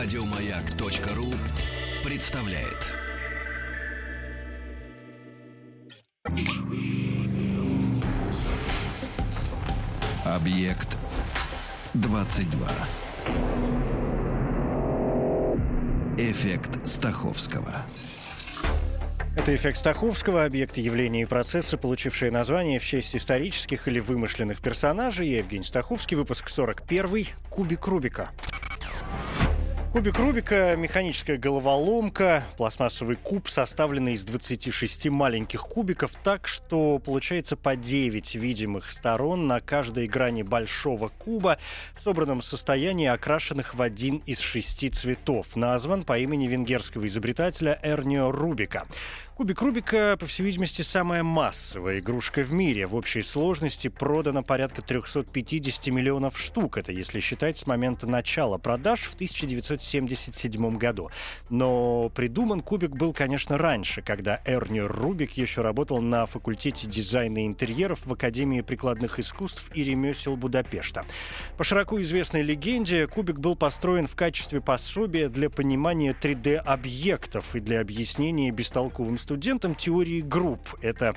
Радиомаяк.ру представляет. Объект 22. Эффект Стаховского. Это эффект Стаховского, объект явления и процесса, получившие название в честь исторических или вымышленных персонажей. Я Евгений Стаховский, выпуск 41 «Кубик Рубика». Кубик Рубика – механическая головоломка, пластмассовый куб, составленный из 26 маленьких кубиков так, что получается по 9 видимых сторон на каждой грани большого куба, в собранном состоянии окрашенных в один из шести цветов. Назван по имени венгерского изобретателя Эрнио Рубика. Кубик Рубика, по всей видимости, самая массовая игрушка в мире. В общей сложности продано порядка 350 миллионов штук. Это если считать с момента начала продаж в 1977 году. Но придуман кубик был, конечно, раньше, когда Эрни Рубик еще работал на факультете дизайна интерьеров в Академии прикладных искусств и ремесел Будапешта. По широко известной легенде, кубик был построен в качестве пособия для понимания 3D-объектов и для объяснения бестолковым студентам теории групп. Это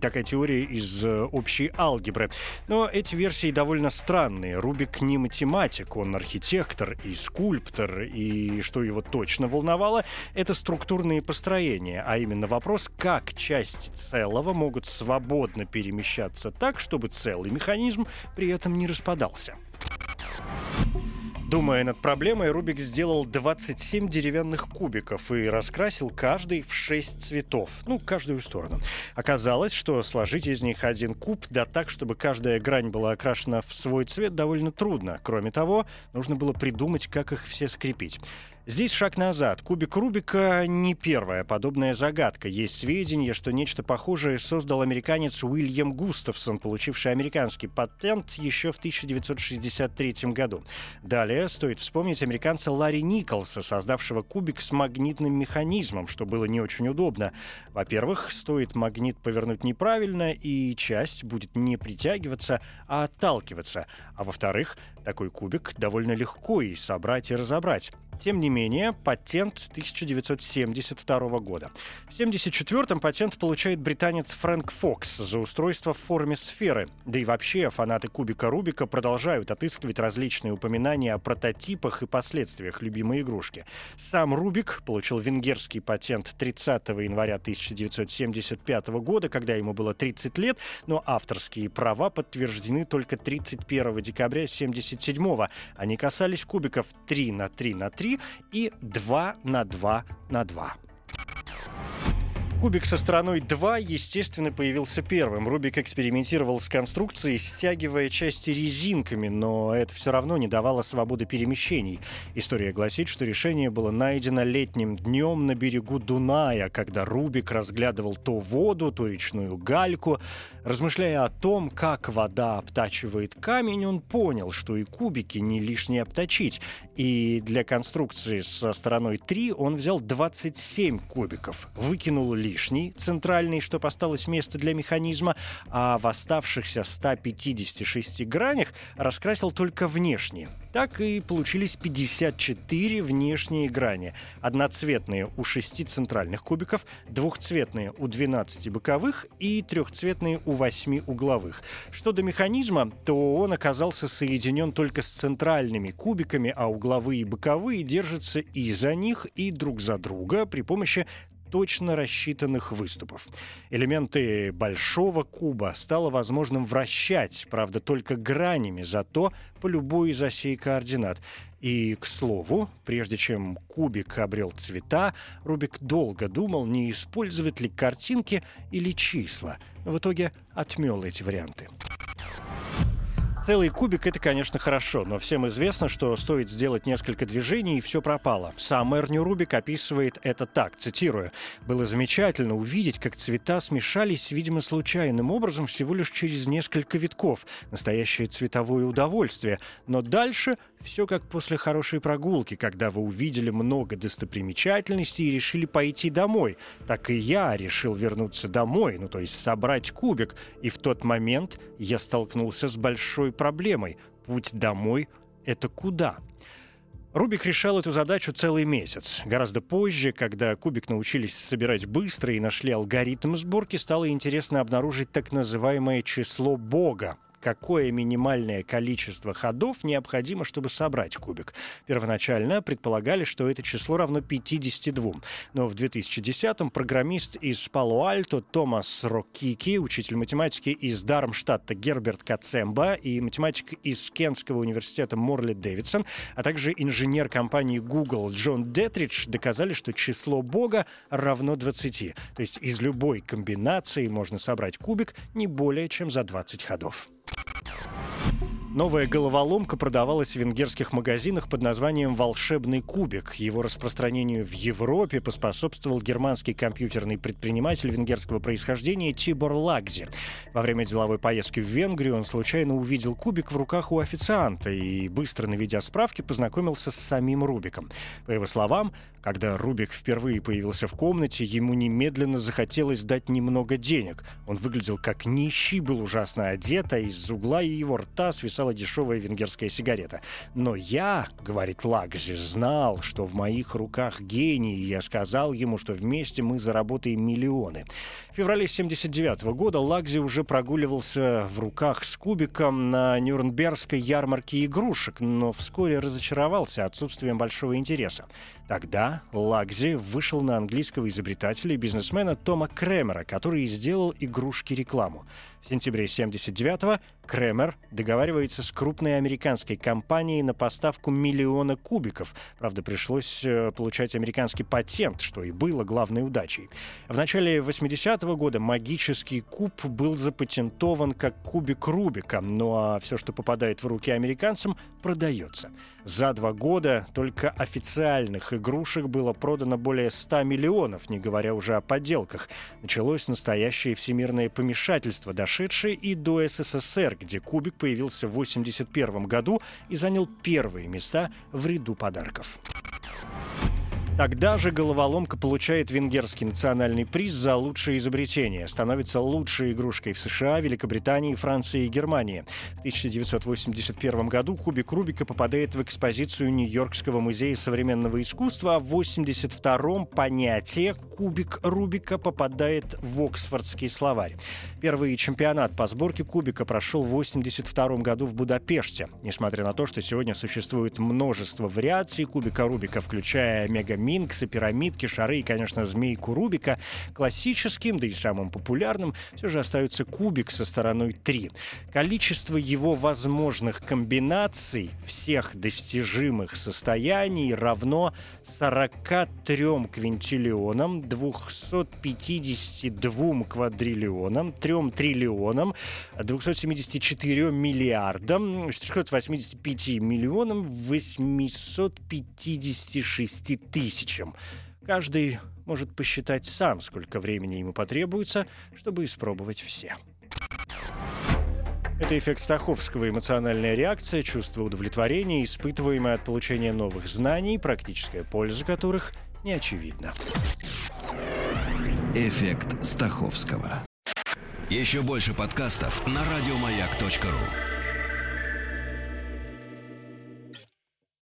такая теория из э, общей алгебры. Но эти версии довольно странные. Рубик не математик, он архитектор и скульптор, и что его точно волновало, это структурные построения, а именно вопрос, как части целого могут свободно перемещаться так, чтобы целый механизм при этом не распадался. Думая над проблемой, Рубик сделал 27 деревянных кубиков и раскрасил каждый в 6 цветов. Ну, каждую сторону. Оказалось, что сложить из них один куб, да так, чтобы каждая грань была окрашена в свой цвет, довольно трудно. Кроме того, нужно было придумать, как их все скрепить. Здесь шаг назад. Кубик Рубика не первая подобная загадка. Есть сведения, что нечто похожее создал американец Уильям Густавсон, получивший американский патент еще в 1963 году. Далее стоит вспомнить американца Ларри Николса, создавшего кубик с магнитным механизмом, что было не очень удобно. Во-первых, стоит магнит повернуть неправильно, и часть будет не притягиваться, а отталкиваться. А во-вторых, такой кубик довольно легко и собрать, и разобрать. Тем не менее, патент 1972 года. В 1974-м патент получает британец Фрэнк Фокс за устройство в форме сферы. Да и вообще фанаты кубика Рубика продолжают отыскивать различные упоминания о прототипах и последствиях любимой игрушки. Сам Рубик получил венгерский патент 30 января 1975 года, когда ему было 30 лет, но авторские права подтверждены только 31 декабря 1977 -го. Они касались кубиков 3 на 3 на 3 и 2 на 2 на 2. Кубик со стороной 2, естественно, появился первым. Рубик экспериментировал с конструкцией, стягивая части резинками, но это все равно не давало свободы перемещений. История гласит, что решение было найдено летним днем на берегу Дуная, когда Рубик разглядывал то воду, то речную гальку. Размышляя о том, как вода обтачивает камень, он понял, что и кубики не лишнее обточить. И для конструкции со стороной 3 он взял 27 кубиков, выкинул лишь лишний, центральный, чтобы осталось место для механизма, а в оставшихся 156 гранях раскрасил только внешние. Так и получились 54 внешние грани. Одноцветные у 6 центральных кубиков, двухцветные у 12 боковых и трехцветные у 8 угловых. Что до механизма, то он оказался соединен только с центральными кубиками, а угловые и боковые держатся и за них, и друг за друга при помощи точно рассчитанных выступов. Элементы большого куба стало возможным вращать, правда, только гранями, зато по любой из осей координат. И, к слову, прежде чем кубик обрел цвета, Рубик долго думал, не использовать ли картинки или числа. В итоге отмел эти варианты. Целый кубик — это, конечно, хорошо, но всем известно, что стоит сделать несколько движений, и все пропало. Сам Эрни Рубик описывает это так, цитирую. «Было замечательно увидеть, как цвета смешались, видимо, случайным образом всего лишь через несколько витков. Настоящее цветовое удовольствие. Но дальше все как после хорошей прогулки, когда вы увидели много достопримечательностей и решили пойти домой. Так и я решил вернуться домой, ну то есть собрать кубик. И в тот момент я столкнулся с большой проблемой. Путь домой — это куда? Рубик решал эту задачу целый месяц. Гораздо позже, когда кубик научились собирать быстро и нашли алгоритм сборки, стало интересно обнаружить так называемое число Бога, какое минимальное количество ходов необходимо, чтобы собрать кубик. Первоначально предполагали, что это число равно 52. Но в 2010-м программист из Пало-Альто Томас Рокики, учитель математики из Дармштадта Герберт Кацемба и математик из Кентского университета Морли Дэвидсон, а также инженер компании Google Джон Детридж доказали, что число Бога равно 20. То есть из любой комбинации можно собрать кубик не более чем за 20 ходов. you Новая головоломка продавалась в венгерских магазинах под названием «Волшебный кубик». Его распространению в Европе поспособствовал германский компьютерный предприниматель венгерского происхождения Тибор Лагзи. Во время деловой поездки в Венгрию он случайно увидел кубик в руках у официанта и, быстро наведя справки, познакомился с самим Рубиком. По его словам, когда Рубик впервые появился в комнате, ему немедленно захотелось дать немного денег. Он выглядел как нищий, был ужасно одет, а из угла его рта свисал свисала дешевая венгерская сигарета. Но я, говорит Лагзи, знал, что в моих руках гений, и я сказал ему, что вместе мы заработаем миллионы. В феврале 79 года Лагзи уже прогуливался в руках с кубиком на Нюрнбергской ярмарке игрушек, но вскоре разочаровался отсутствием большого интереса. Тогда Лагзи вышел на английского изобретателя и бизнесмена Тома Кремера, который сделал игрушки-рекламу. В сентябре 79-го Кремер договаривается с крупной американской компанией на поставку миллиона кубиков. Правда, пришлось э, получать американский патент, что и было главной удачей. В начале 80-го года магический куб был запатентован как кубик Рубика, ну а все, что попадает в руки американцам, продается. За два года только официальных игрушек было продано более 100 миллионов, не говоря уже о подделках. Началось настоящее всемирное помешательство, дошедшее и до СССР, где кубик появился в 1981 году и занял первые места в ряду подарков. Тогда же головоломка получает венгерский национальный приз за лучшее изобретение. Становится лучшей игрушкой в США, Великобритании, Франции и Германии. В 1981 году кубик Рубика попадает в экспозицию Нью-Йоркского музея современного искусства, а в 1982 понятие «кубик Рубика» попадает в Оксфордский словарь. Первый чемпионат по сборке кубика прошел в 1982 году в Будапеште. Несмотря на то, что сегодня существует множество вариаций кубика Рубика, включая мега Минксы, пирамидки, шары и, конечно, змейку Рубика, классическим, да и самым популярным, все же остается кубик со стороной 3. Количество его возможных комбинаций всех достижимых состояний равно 43 квинтиллионам, 252 квадриллионам, 3 триллионам, 274 миллиардам, 485 миллионам, 856 тысячам. Каждый может посчитать сам, сколько времени ему потребуется, чтобы испробовать все. Это эффект Стаховского, эмоциональная реакция, чувство удовлетворения, испытываемое от получения новых знаний, практическая польза которых не очевидна. Эффект Стаховского. Еще больше подкастов на радиомаяк.ру.